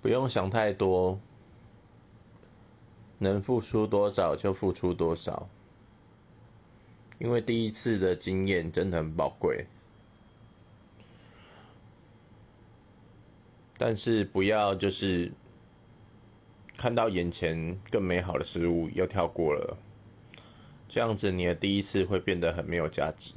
不用想太多。能付出多少就付出多少。因为第一次的经验真的很宝贵。但是不要就是看到眼前更美好的事物又跳过了。这样子你的第一次会变得很没有价值。